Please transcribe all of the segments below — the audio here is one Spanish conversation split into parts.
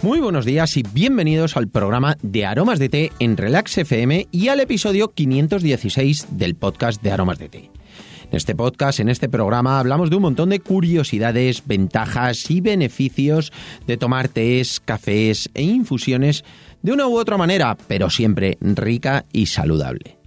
Muy buenos días y bienvenidos al programa de Aromas de Té en Relax FM y al episodio 516 del podcast de Aromas de Té. En este podcast, en este programa, hablamos de un montón de curiosidades, ventajas y beneficios de tomar tés, cafés e infusiones de una u otra manera, pero siempre rica y saludable.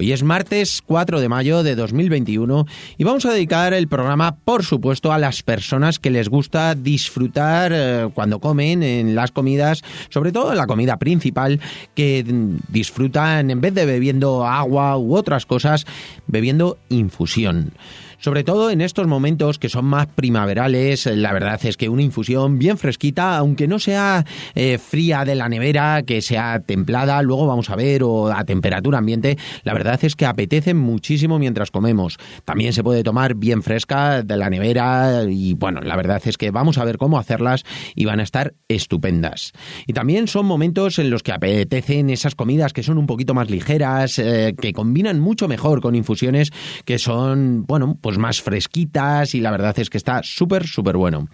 Hoy es martes 4 de mayo de 2021 y vamos a dedicar el programa, por supuesto, a las personas que les gusta disfrutar eh, cuando comen en las comidas, sobre todo en la comida principal, que disfrutan en vez de bebiendo agua u otras cosas, bebiendo infusión. Sobre todo en estos momentos que son más primaverales, la verdad es que una infusión bien fresquita, aunque no sea eh, fría de la nevera, que sea templada, luego vamos a ver, o a temperatura ambiente, la verdad es que apetece muchísimo mientras comemos. También se puede tomar bien fresca de la nevera y bueno, la verdad es que vamos a ver cómo hacerlas y van a estar estupendas. Y también son momentos en los que apetecen esas comidas que son un poquito más ligeras, eh, que combinan mucho mejor con infusiones que son, bueno, pues más fresquitas y la verdad es que está súper, súper bueno.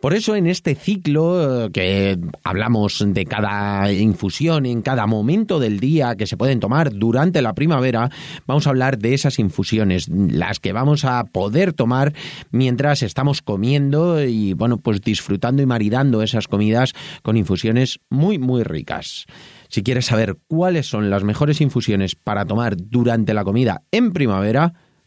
Por eso en este ciclo eh, que hablamos de cada infusión en cada momento del día que se pueden tomar durante la primavera, vamos a hablar de esas infusiones, las que vamos a poder tomar mientras estamos comiendo y bueno, pues disfrutando y maridando esas comidas con infusiones muy, muy ricas. Si quieres saber cuáles son las mejores infusiones para tomar durante la comida en primavera,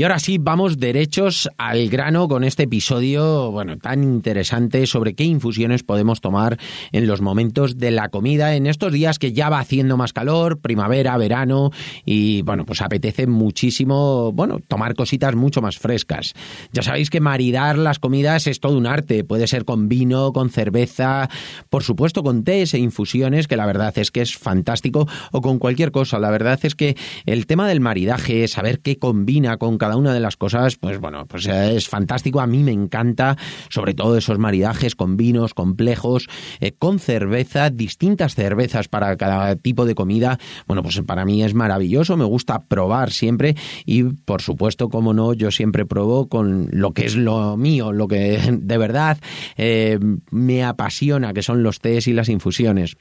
Y ahora sí, vamos derechos al grano con este episodio, bueno, tan interesante sobre qué infusiones podemos tomar en los momentos de la comida, en estos días que ya va haciendo más calor, primavera, verano, y bueno, pues apetece muchísimo, bueno, tomar cositas mucho más frescas. Ya sabéis que maridar las comidas es todo un arte, puede ser con vino, con cerveza, por supuesto con tés e infusiones, que la verdad es que es fantástico, o con cualquier cosa. La verdad es que el tema del maridaje, saber qué combina con una de las cosas, pues bueno, pues es fantástico. A mí me encanta, sobre todo esos maridajes con vinos complejos, eh, con cerveza, distintas cervezas para cada tipo de comida. Bueno, pues para mí es maravilloso, me gusta probar siempre y por supuesto, como no, yo siempre pruebo con lo que es lo mío, lo que de verdad eh, me apasiona, que son los tés y las infusiones.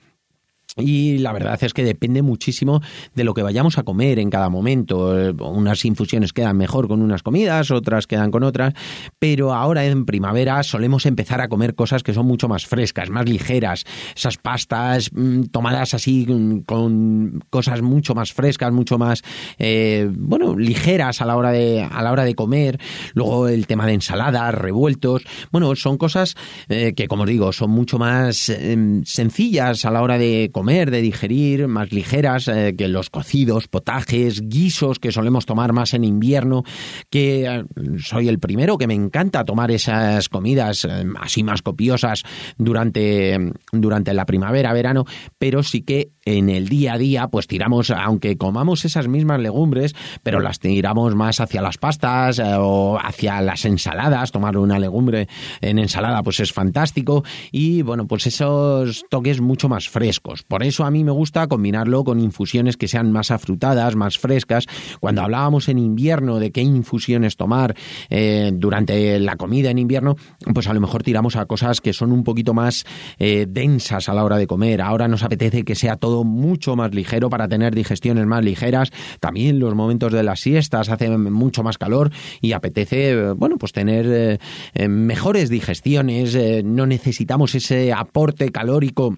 Y la verdad es que depende muchísimo de lo que vayamos a comer en cada momento. Unas infusiones quedan mejor con unas comidas, otras quedan con otras, pero ahora en primavera solemos empezar a comer cosas que son mucho más frescas, más ligeras. Esas pastas mm, tomadas así mm, con cosas mucho más frescas, mucho más, eh, bueno, ligeras a la hora de a la hora de comer. Luego el tema de ensaladas, revueltos. Bueno, son cosas eh, que, como digo, son mucho más em, sencillas a la hora de comer de digerir, más ligeras eh, que los cocidos, potajes, guisos que solemos tomar más en invierno, que eh, soy el primero que me encanta tomar esas comidas eh, así más copiosas durante, durante la primavera, verano, pero sí que en el día a día pues tiramos, aunque comamos esas mismas legumbres, pero las tiramos más hacia las pastas o hacia las ensaladas, tomar una legumbre en ensalada pues es fantástico y bueno pues esos toques mucho más frescos. Por eso a mí me gusta combinarlo con infusiones que sean más afrutadas, más frescas. Cuando hablábamos en invierno de qué infusiones tomar eh, durante la comida en invierno, pues a lo mejor tiramos a cosas que son un poquito más eh, densas a la hora de comer. Ahora nos apetece que sea todo mucho más ligero para tener digestiones más ligeras. También los momentos de las siestas hace mucho más calor y apetece, bueno, pues tener eh, mejores digestiones. no necesitamos ese aporte calórico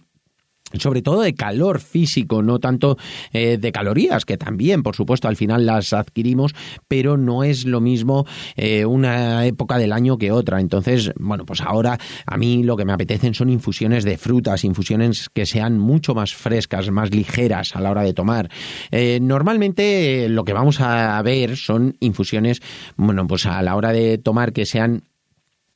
sobre todo de calor físico, no tanto eh, de calorías, que también, por supuesto, al final las adquirimos, pero no es lo mismo eh, una época del año que otra. Entonces, bueno, pues ahora a mí lo que me apetecen son infusiones de frutas, infusiones que sean mucho más frescas, más ligeras a la hora de tomar. Eh, normalmente lo que vamos a ver son infusiones, bueno, pues a la hora de tomar que sean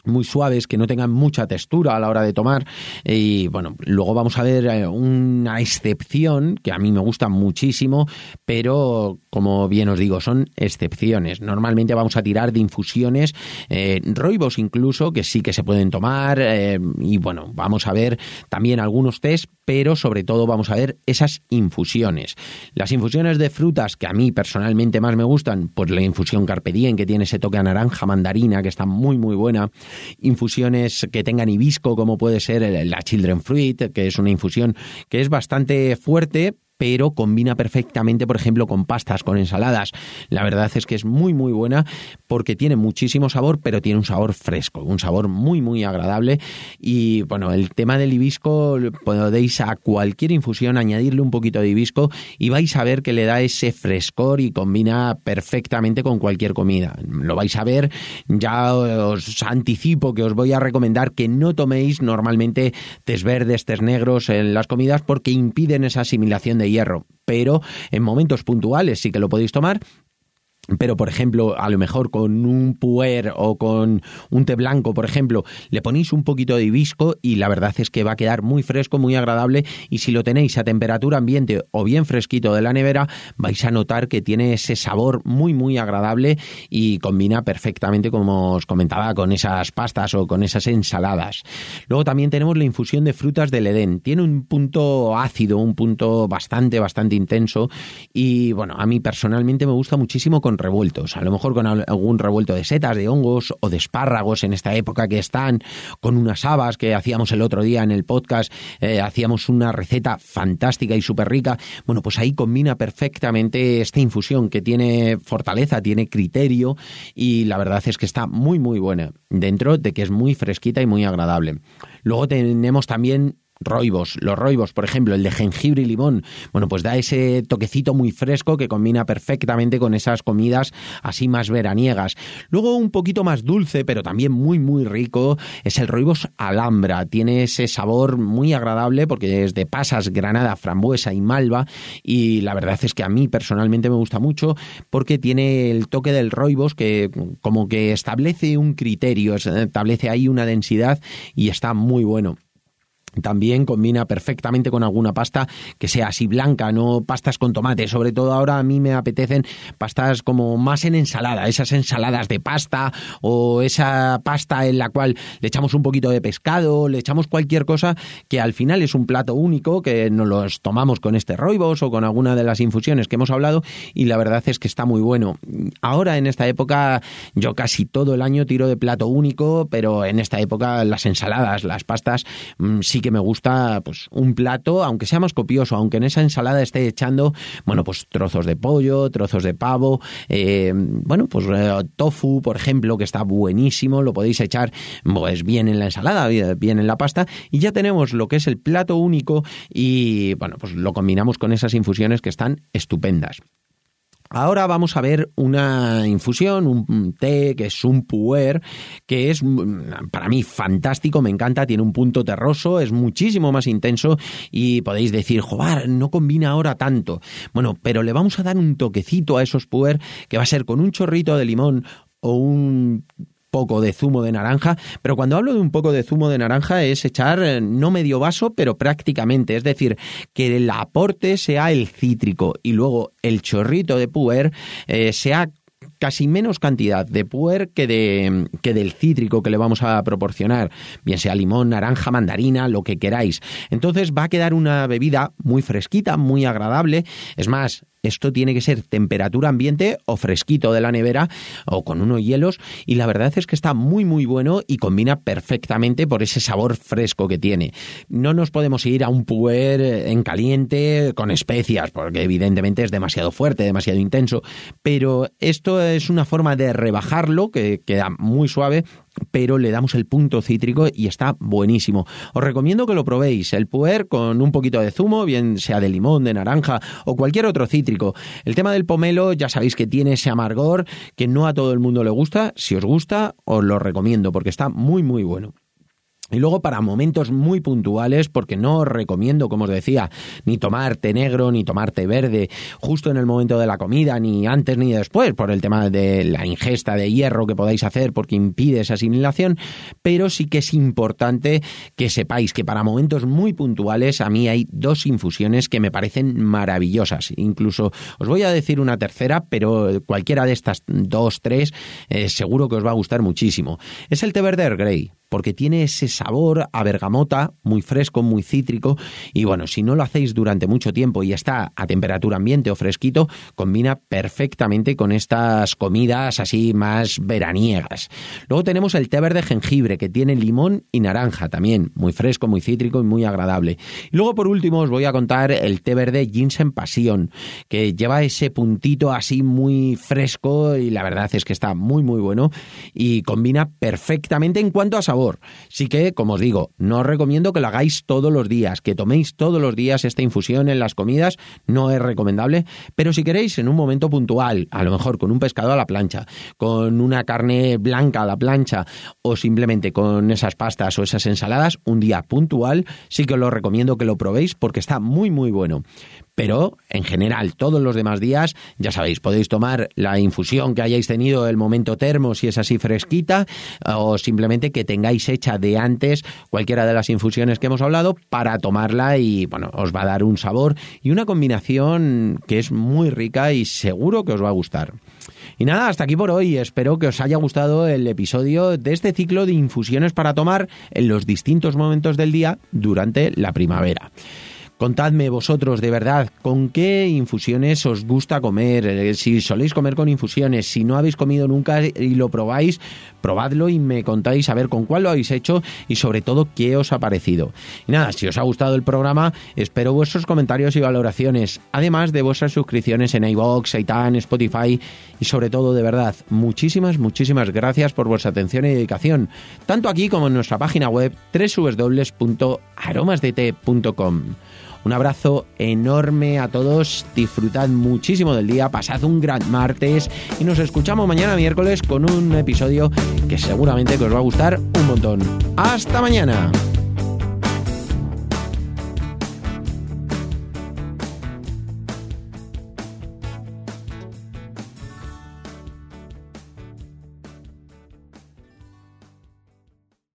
muy suaves, que no tengan mucha textura a la hora de tomar. Y bueno, luego vamos a ver eh, una excepción que a mí me gusta muchísimo, pero como bien os digo, son excepciones. Normalmente vamos a tirar de infusiones, eh, incluso, que sí que se pueden tomar. Eh, y bueno, vamos a ver también algunos test, pero sobre todo vamos a ver esas infusiones. Las infusiones de frutas que a mí personalmente más me gustan, pues la infusión Carpe Diem, que tiene ese toque a naranja mandarina, que está muy muy buena infusiones que tengan hibisco, como puede ser la Children Fruit, que es una infusión que es bastante fuerte, pero combina perfectamente, por ejemplo, con pastas, con ensaladas. La verdad es que es muy, muy buena porque tiene muchísimo sabor, pero tiene un sabor fresco, un sabor muy, muy agradable. Y bueno, el tema del hibisco, podéis a cualquier infusión añadirle un poquito de hibisco y vais a ver que le da ese frescor y combina perfectamente con cualquier comida. Lo vais a ver, ya os anticipo que os voy a recomendar que no toméis normalmente tés verdes, tés negros en las comidas porque impiden esa asimilación de hierro, pero en momentos puntuales sí que lo podéis tomar pero por ejemplo, a lo mejor con un puer o con un té blanco, por ejemplo, le ponéis un poquito de hibisco y la verdad es que va a quedar muy fresco, muy agradable y si lo tenéis a temperatura ambiente o bien fresquito de la nevera, vais a notar que tiene ese sabor muy muy agradable y combina perfectamente como os comentaba con esas pastas o con esas ensaladas. Luego también tenemos la infusión de frutas del Edén. Tiene un punto ácido, un punto bastante bastante intenso y bueno, a mí personalmente me gusta muchísimo con revueltos, a lo mejor con algún revuelto de setas, de hongos o de espárragos en esta época que están, con unas habas que hacíamos el otro día en el podcast, eh, hacíamos una receta fantástica y súper rica. Bueno, pues ahí combina perfectamente esta infusión que tiene fortaleza, tiene criterio y la verdad es que está muy, muy buena, dentro de que es muy fresquita y muy agradable. Luego tenemos también roibos. Los roibos, por ejemplo, el de jengibre y limón, bueno, pues da ese toquecito muy fresco que combina perfectamente con esas comidas así más veraniegas. Luego un poquito más dulce, pero también muy muy rico, es el roibos alhambra. Tiene ese sabor muy agradable porque es de pasas, granada, frambuesa y malva y la verdad es que a mí personalmente me gusta mucho porque tiene el toque del roibos que como que establece un criterio, establece ahí una densidad y está muy bueno. También combina perfectamente con alguna pasta que sea así blanca, no pastas con tomate. Sobre todo ahora a mí me apetecen pastas como más en ensalada, esas ensaladas de pasta o esa pasta en la cual le echamos un poquito de pescado, le echamos cualquier cosa que al final es un plato único que nos los tomamos con este roibos o con alguna de las infusiones que hemos hablado y la verdad es que está muy bueno. Ahora en esta época yo casi todo el año tiro de plato único, pero en esta época las ensaladas, las pastas mm, sí que me gusta pues un plato, aunque sea más copioso, aunque en esa ensalada esté echando, bueno, pues trozos de pollo, trozos de pavo, eh, bueno, pues eh, tofu, por ejemplo, que está buenísimo, lo podéis echar pues bien en la ensalada, bien en la pasta, y ya tenemos lo que es el plato único y bueno, pues lo combinamos con esas infusiones que están estupendas. Ahora vamos a ver una infusión, un té que es un puer, que es mm, para mí fantástico, me encanta, tiene un punto terroso, es muchísimo más intenso y podéis decir, joder, no combina ahora tanto. Bueno, pero le vamos a dar un toquecito a esos puer que va a ser con un chorrito de limón o un poco de zumo de naranja, pero cuando hablo de un poco de zumo de naranja es echar eh, no medio vaso, pero prácticamente, es decir, que el aporte sea el cítrico y luego el chorrito de puer eh, sea casi menos cantidad de puer que, de, que del cítrico que le vamos a proporcionar, bien sea limón, naranja, mandarina, lo que queráis. Entonces va a quedar una bebida muy fresquita, muy agradable. Es más, esto tiene que ser temperatura ambiente o fresquito de la nevera o con unos hielos y la verdad es que está muy muy bueno y combina perfectamente por ese sabor fresco que tiene. No nos podemos ir a un puer en caliente con especias porque evidentemente es demasiado fuerte, demasiado intenso, pero esto es una forma de rebajarlo que queda muy suave pero le damos el punto cítrico y está buenísimo. Os recomiendo que lo probéis, el puer con un poquito de zumo, bien sea de limón, de naranja o cualquier otro cítrico. El tema del pomelo ya sabéis que tiene ese amargor que no a todo el mundo le gusta. Si os gusta, os lo recomiendo porque está muy muy bueno. Y luego para momentos muy puntuales, porque no os recomiendo, como os decía, ni tomar té negro, ni tomar té verde, justo en el momento de la comida, ni antes ni después, por el tema de la ingesta de hierro que podáis hacer, porque impide esa asimilación, pero sí que es importante que sepáis que para momentos muy puntuales a mí hay dos infusiones que me parecen maravillosas. Incluso os voy a decir una tercera, pero cualquiera de estas dos, tres, eh, seguro que os va a gustar muchísimo. Es el té verde Grey porque tiene ese sabor a bergamota muy fresco, muy cítrico y bueno, si no lo hacéis durante mucho tiempo y está a temperatura ambiente o fresquito, combina perfectamente con estas comidas así más veraniegas. Luego tenemos el té verde jengibre que tiene limón y naranja también, muy fresco, muy cítrico y muy agradable. Y luego por último os voy a contar el té verde ginseng pasión, que lleva ese puntito así muy fresco y la verdad es que está muy muy bueno y combina perfectamente en cuanto a sabor Sí que, como os digo, no os recomiendo que lo hagáis todos los días, que toméis todos los días esta infusión en las comidas, no es recomendable, pero si queréis en un momento puntual, a lo mejor con un pescado a la plancha, con una carne blanca a la plancha o simplemente con esas pastas o esas ensaladas, un día puntual, sí que os lo recomiendo que lo probéis porque está muy muy bueno pero en general todos los demás días, ya sabéis, podéis tomar la infusión que hayáis tenido el momento termo si es así fresquita o simplemente que tengáis hecha de antes cualquiera de las infusiones que hemos hablado para tomarla y bueno, os va a dar un sabor y una combinación que es muy rica y seguro que os va a gustar. Y nada, hasta aquí por hoy. Espero que os haya gustado el episodio de este ciclo de infusiones para tomar en los distintos momentos del día durante la primavera. Contadme vosotros de verdad con qué infusiones os gusta comer, eh, si soléis comer con infusiones, si no habéis comido nunca y lo probáis, probadlo y me contáis a ver con cuál lo habéis hecho y sobre todo qué os ha parecido. Y nada, si os ha gustado el programa, espero vuestros comentarios y valoraciones, además de vuestras suscripciones en iVoox, iTunes, Spotify y sobre todo de verdad, muchísimas, muchísimas gracias por vuestra atención y dedicación, tanto aquí como en nuestra página web www.aromasdt.com. Un abrazo enorme a todos, disfrutad muchísimo del día, pasad un gran martes y nos escuchamos mañana miércoles con un episodio que seguramente os va a gustar un montón. ¡Hasta mañana!